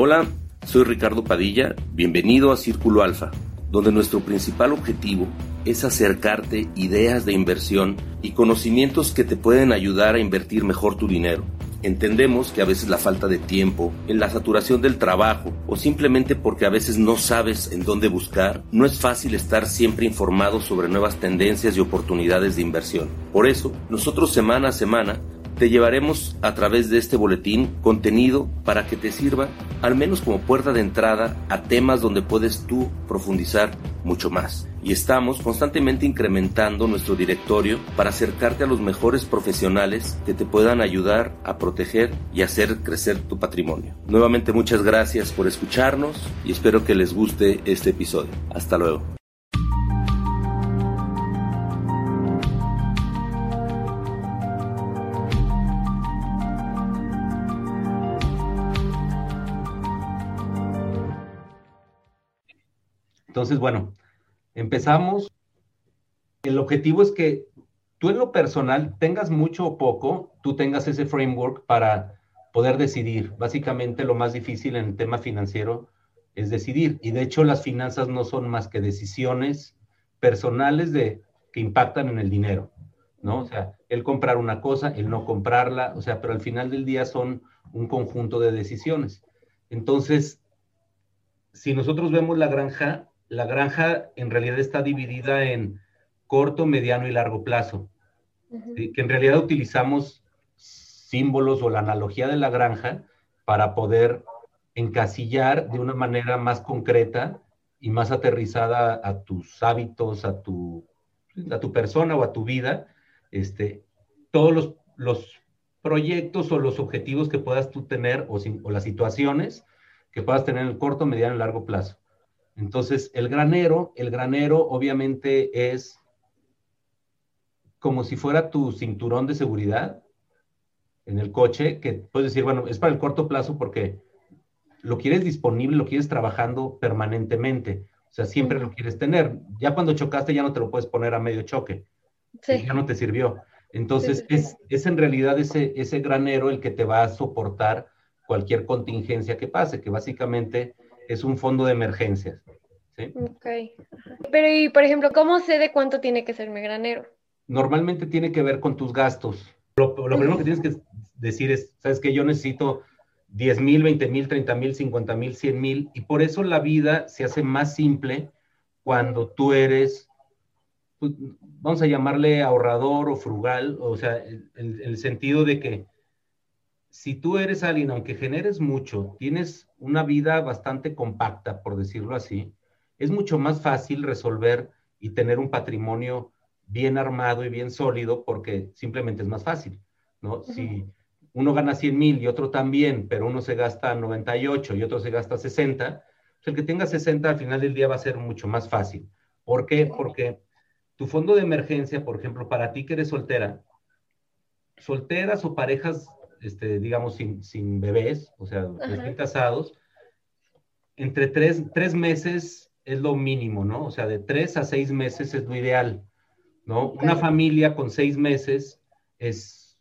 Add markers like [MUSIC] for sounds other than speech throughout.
Hola, soy Ricardo Padilla, bienvenido a Círculo Alfa, donde nuestro principal objetivo es acercarte ideas de inversión y conocimientos que te pueden ayudar a invertir mejor tu dinero. Entendemos que a veces la falta de tiempo, en la saturación del trabajo o simplemente porque a veces no sabes en dónde buscar, no es fácil estar siempre informado sobre nuevas tendencias y oportunidades de inversión. Por eso, nosotros semana a semana te llevaremos a través de este boletín contenido para que te sirva al menos como puerta de entrada a temas donde puedes tú profundizar mucho más. Y estamos constantemente incrementando nuestro directorio para acercarte a los mejores profesionales que te puedan ayudar a proteger y hacer crecer tu patrimonio. Nuevamente muchas gracias por escucharnos y espero que les guste este episodio. Hasta luego. Entonces, bueno, empezamos. El objetivo es que tú en lo personal tengas mucho o poco, tú tengas ese framework para poder decidir. Básicamente lo más difícil en el tema financiero es decidir. Y de hecho las finanzas no son más que decisiones personales de, que impactan en el dinero, ¿no? O sea, el comprar una cosa, el no comprarla, o sea, pero al final del día son un conjunto de decisiones. Entonces, si nosotros vemos la granja, la granja en realidad está dividida en corto, mediano y largo plazo. Que en realidad utilizamos símbolos o la analogía de la granja para poder encasillar de una manera más concreta y más aterrizada a tus hábitos, a tu, a tu persona o a tu vida, este, todos los, los proyectos o los objetivos que puedas tú tener o, o las situaciones que puedas tener en el corto, mediano y largo plazo. Entonces, el granero, el granero obviamente es como si fuera tu cinturón de seguridad en el coche, que puedes decir, bueno, es para el corto plazo porque lo quieres disponible, lo quieres trabajando permanentemente. O sea, siempre lo quieres tener. Ya cuando chocaste ya no te lo puedes poner a medio choque. Sí. Ya no te sirvió. Entonces, Es, es, en realidad ese, ese granero el que te va a soportar cualquier contingencia que pase, que básicamente es un fondo de emergencias. ¿Sí? Ok. Pero, y por ejemplo, ¿cómo sé de cuánto tiene que ser mi granero? Normalmente tiene que ver con tus gastos. Lo, lo primero que tienes que decir es, sabes que yo necesito 10 mil, 20 mil, 30 mil, 50 mil, 100 mil, y por eso la vida se hace más simple cuando tú eres, pues, vamos a llamarle ahorrador o frugal, o sea, en el sentido de que si tú eres alguien, aunque generes mucho, tienes una vida bastante compacta, por decirlo así, es mucho más fácil resolver y tener un patrimonio bien armado y bien sólido porque simplemente es más fácil, ¿no? Uh -huh. Si uno gana 100 mil y otro también, pero uno se gasta 98 y otro se gasta 60, pues el que tenga 60 al final del día va a ser mucho más fácil. ¿Por qué? Porque tu fondo de emergencia, por ejemplo, para ti que eres soltera, solteras o parejas este, digamos, sin, sin, bebés, o sea, recién casados, entre tres, tres, meses es lo mínimo, ¿no? O sea, de tres a seis meses es lo ideal, ¿no? Okay. Una familia con seis meses es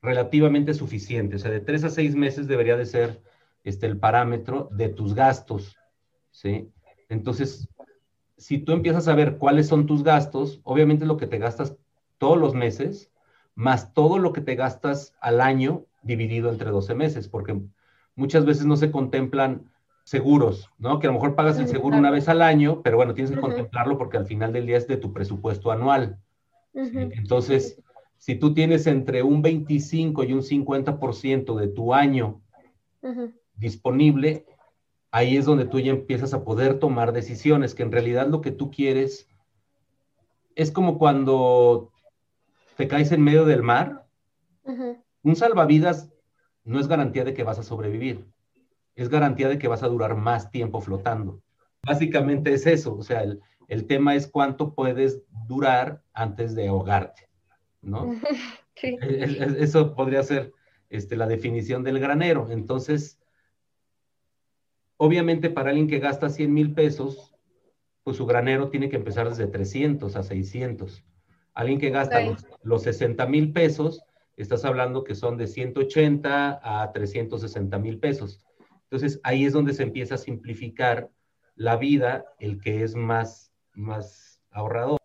relativamente suficiente, o sea, de tres a seis meses debería de ser este, el parámetro de tus gastos, ¿sí? Entonces, si tú empiezas a ver cuáles son tus gastos, obviamente lo que te gastas todos los meses, más todo lo que te gastas al año dividido entre 12 meses, porque muchas veces no se contemplan seguros, ¿no? Que a lo mejor pagas el seguro una vez al año, pero bueno, tienes que uh -huh. contemplarlo porque al final del día es de tu presupuesto anual. Uh -huh. Entonces, si tú tienes entre un 25 y un 50% de tu año uh -huh. disponible, ahí es donde tú ya empiezas a poder tomar decisiones, que en realidad lo que tú quieres es como cuando te caes en medio del mar, un salvavidas no es garantía de que vas a sobrevivir, es garantía de que vas a durar más tiempo flotando. Básicamente es eso, o sea, el, el tema es cuánto puedes durar antes de ahogarte, ¿no? [LAUGHS] Sí. Eso podría ser este, la definición del granero. Entonces, obviamente para alguien que gasta 100 mil pesos, pues su granero tiene que empezar desde 300 a 600. Alguien que gasta sí. los, los 60 mil pesos, estás hablando que son de 180 a 360 mil pesos. Entonces ahí es donde se empieza a simplificar la vida, el que es más, más ahorrador.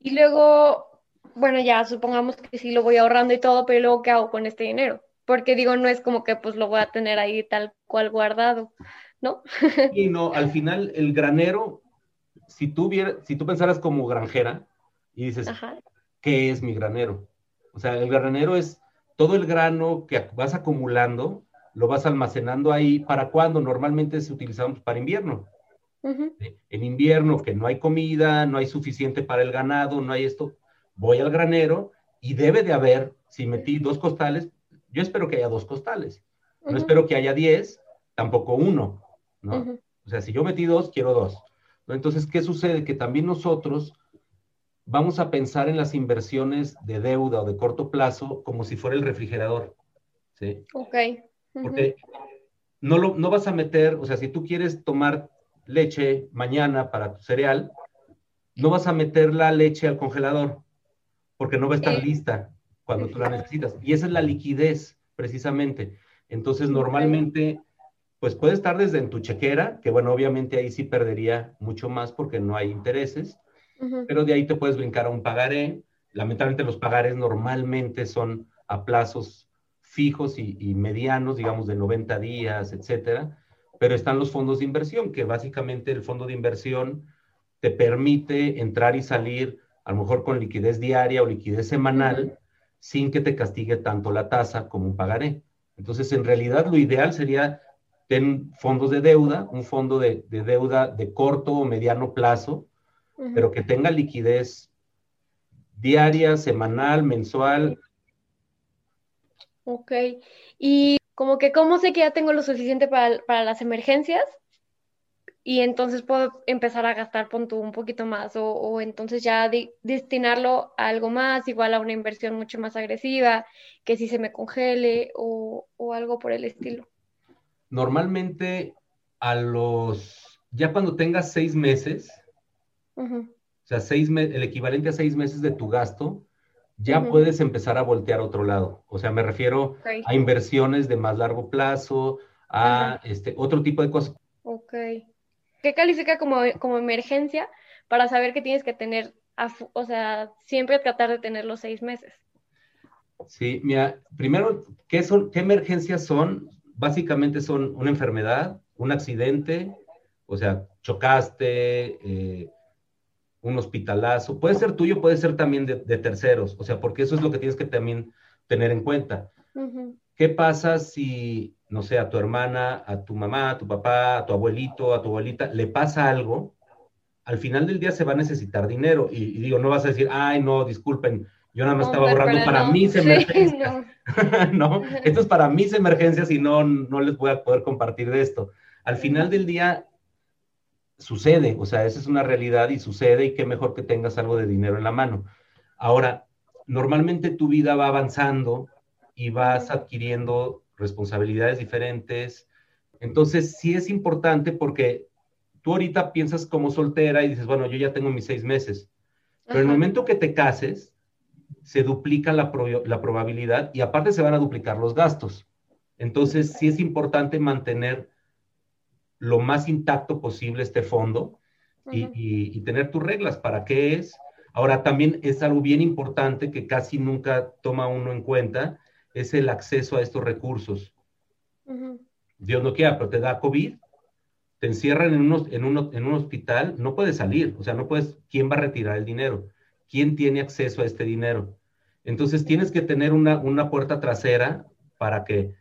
Y luego, bueno, ya supongamos que sí lo voy ahorrando y todo, pero luego, ¿qué hago con este dinero? Porque digo, no es como que pues lo voy a tener ahí tal cual guardado, ¿no? y no, al final el granero, si tú, si tú pensaras como granjera y dices, ¿qué es mi granero? O sea, el granero es todo el grano que vas acumulando, lo vas almacenando ahí. ¿Para cuando Normalmente se utilizamos para invierno. En invierno, que no hay comida, no hay suficiente para el ganado, no hay esto, voy al granero y debe de haber, si metí dos costales, yo espero que haya dos costales. No espero que haya diez, tampoco uno, ¿no? O sea, si yo metí dos, quiero dos. Entonces, ¿qué sucede? Que también nosotros vamos a pensar en las inversiones de deuda o de corto plazo como si fuera el refrigerador. ¿sí? Ok. Porque no, lo, no vas a meter, o sea, si tú quieres tomar leche mañana para tu cereal, no vas a meter la leche al congelador porque no va a estar lista cuando tú la necesitas. Y esa es la liquidez, precisamente. Entonces, normalmente, pues puede estar desde en tu chequera, que bueno, obviamente ahí sí perdería mucho más porque no hay intereses, pero de ahí te puedes brincar a un pagaré. Lamentablemente los pagares normalmente son a plazos fijos y, medianos, digamos de 90 días, etcétera, pero están los fondos de inversión, que básicamente el fondo de inversión te permite entrar y salir a lo mejor con liquidez diaria o liquidez semanal sin que te castigue tanto la tasa como un pagaré. Entonces, en realidad lo ideal sería tener fondos de deuda, un fondo de deuda de corto o mediano plazo, pero que tenga liquidez diaria, semanal, mensual. Ok. Y como que, ¿cómo sé que ya tengo lo suficiente para, las emergencias? Y entonces puedo empezar a gastar punto un poquito más o, entonces ya destinarlo a algo más, igual a una inversión mucho más agresiva, que si se me congele o, algo por el estilo. Normalmente a los, ya cuando tengas seis meses, o sea, seis el equivalente a seis meses de tu gasto, ya puedes empezar a voltear a otro lado. O sea, me refiero a inversiones de más largo plazo, a este, otro tipo de cosas. Ok. ¿Qué califica como, como emergencia para saber que tienes que tener, o sea, siempre tratar de tener los seis meses? Sí, mira, primero, ¿qué, son, ¿qué emergencias son? Básicamente son una enfermedad, un accidente, o sea, chocaste, eh, un hospitalazo, puede ser tuyo, puede ser también de, terceros, o sea, porque eso es lo que tienes que también tener en cuenta. ¿Qué pasa si, no sé, a tu hermana, a tu mamá, a tu papá, a tu abuelito, a tu abuelita, le pasa algo? Al final del día se va a necesitar dinero y, digo, no vas a decir, ay, no, disculpen, yo nada más estaba ahorrando para mis emergencias. [LAUGHS] [LAUGHS] no. esto es para mis emergencias y no, no les voy a poder compartir de esto. Al final del día, sucede, o sea, esa es una realidad y sucede y qué mejor que tengas algo de dinero en la mano. Ahora, normalmente tu vida va avanzando y vas adquiriendo responsabilidades diferentes. Entonces, sí es importante porque tú ahorita piensas como soltera y dices, bueno, yo ya tengo mis seis meses, pero el momento que te cases, se duplica la, la probabilidad y aparte se van a duplicar los gastos. Entonces, sí es importante mantener lo más intacto posible este fondo y, tener tus reglas para qué es. Ahora, también es algo bien importante que casi nunca toma uno en cuenta, es el acceso a estos recursos. Dios no quiera, pero te da COVID, te encierran en, unos, en, en un hospital, no puedes salir, o sea, no puedes, ¿quién va a retirar el dinero? ¿Quién tiene acceso a este dinero? Entonces tienes que tener una, una puerta trasera para que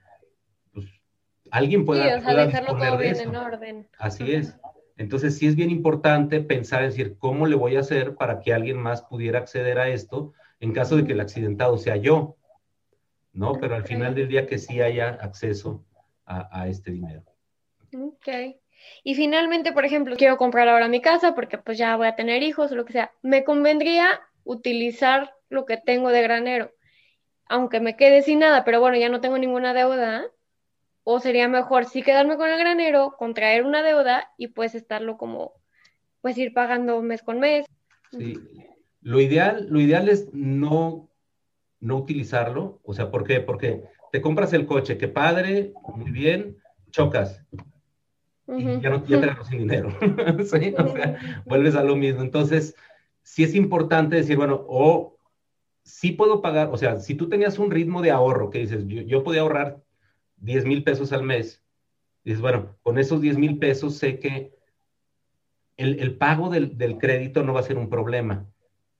alguien pueda, sí, todo bien en orden. Así es. Entonces sí es bien importante pensar, en decir, ¿cómo le voy a hacer para que alguien más pudiera acceder a esto en caso de que el accidentado sea yo? ¿No? Pero al final del día que sí haya acceso a, este dinero. Ok. Y finalmente, por ejemplo, quiero comprar ahora mi casa porque pues ya voy a tener hijos o lo que sea. Me convendría utilizar lo que tengo de granero, aunque me quede sin nada, pero bueno, ya no tengo ninguna deuda o sería mejor sí quedarme con el granero, contraer una deuda y pues estarlo como, pues ir pagando mes con mes. Sí, lo ideal, lo ideal es no, no utilizarlo, o sea, ¿por qué? Porque te compras el coche, qué padre, muy bien, chocas. y ya, no, ya te sin dinero. [LAUGHS] ¿Sí? O sea, vuelves a lo mismo. Entonces, sí es importante decir, bueno, o sí puedo pagar, o sea, si tú tenías un ritmo de ahorro que dices, yo, yo podía ahorrar 10 mil pesos al mes, dices, bueno, con esos 10 mil pesos sé que el, el pago del, del, crédito no va a ser un problema.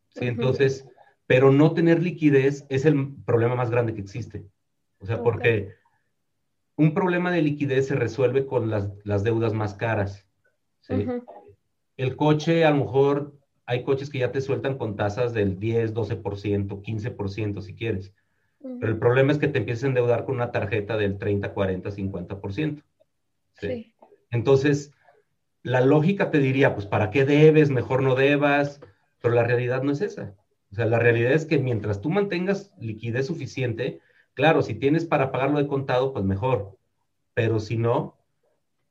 ¿sí? Entonces, pero no tener liquidez es el problema más grande que existe. O sea, porque un problema de liquidez se resuelve con las, las deudas más caras. ¿sí? El coche, a lo mejor, hay coches que ya te sueltan con tasas del 10, 12%, 15% si quieres. Pero el problema es que te empieces a endeudar con una tarjeta del 30, 40, 50%. ¿sí? sí. Entonces, la lógica te diría, pues, ¿para qué debes? Mejor no debas. Pero la realidad no es esa. O sea, la realidad es que mientras tú mantengas liquidez suficiente, claro, si tienes para pagarlo de contado, pues mejor. Pero si no,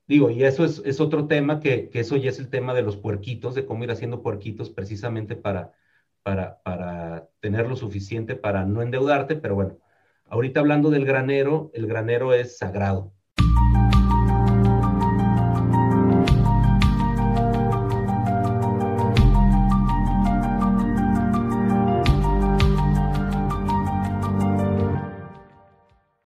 digo, y eso es, otro tema, que, eso ya es el tema de los puerquitos, de cómo ir haciendo puerquitos precisamente para, para, para tener lo suficiente para no endeudarte, pero bueno, ahorita hablando del granero, el granero es sagrado.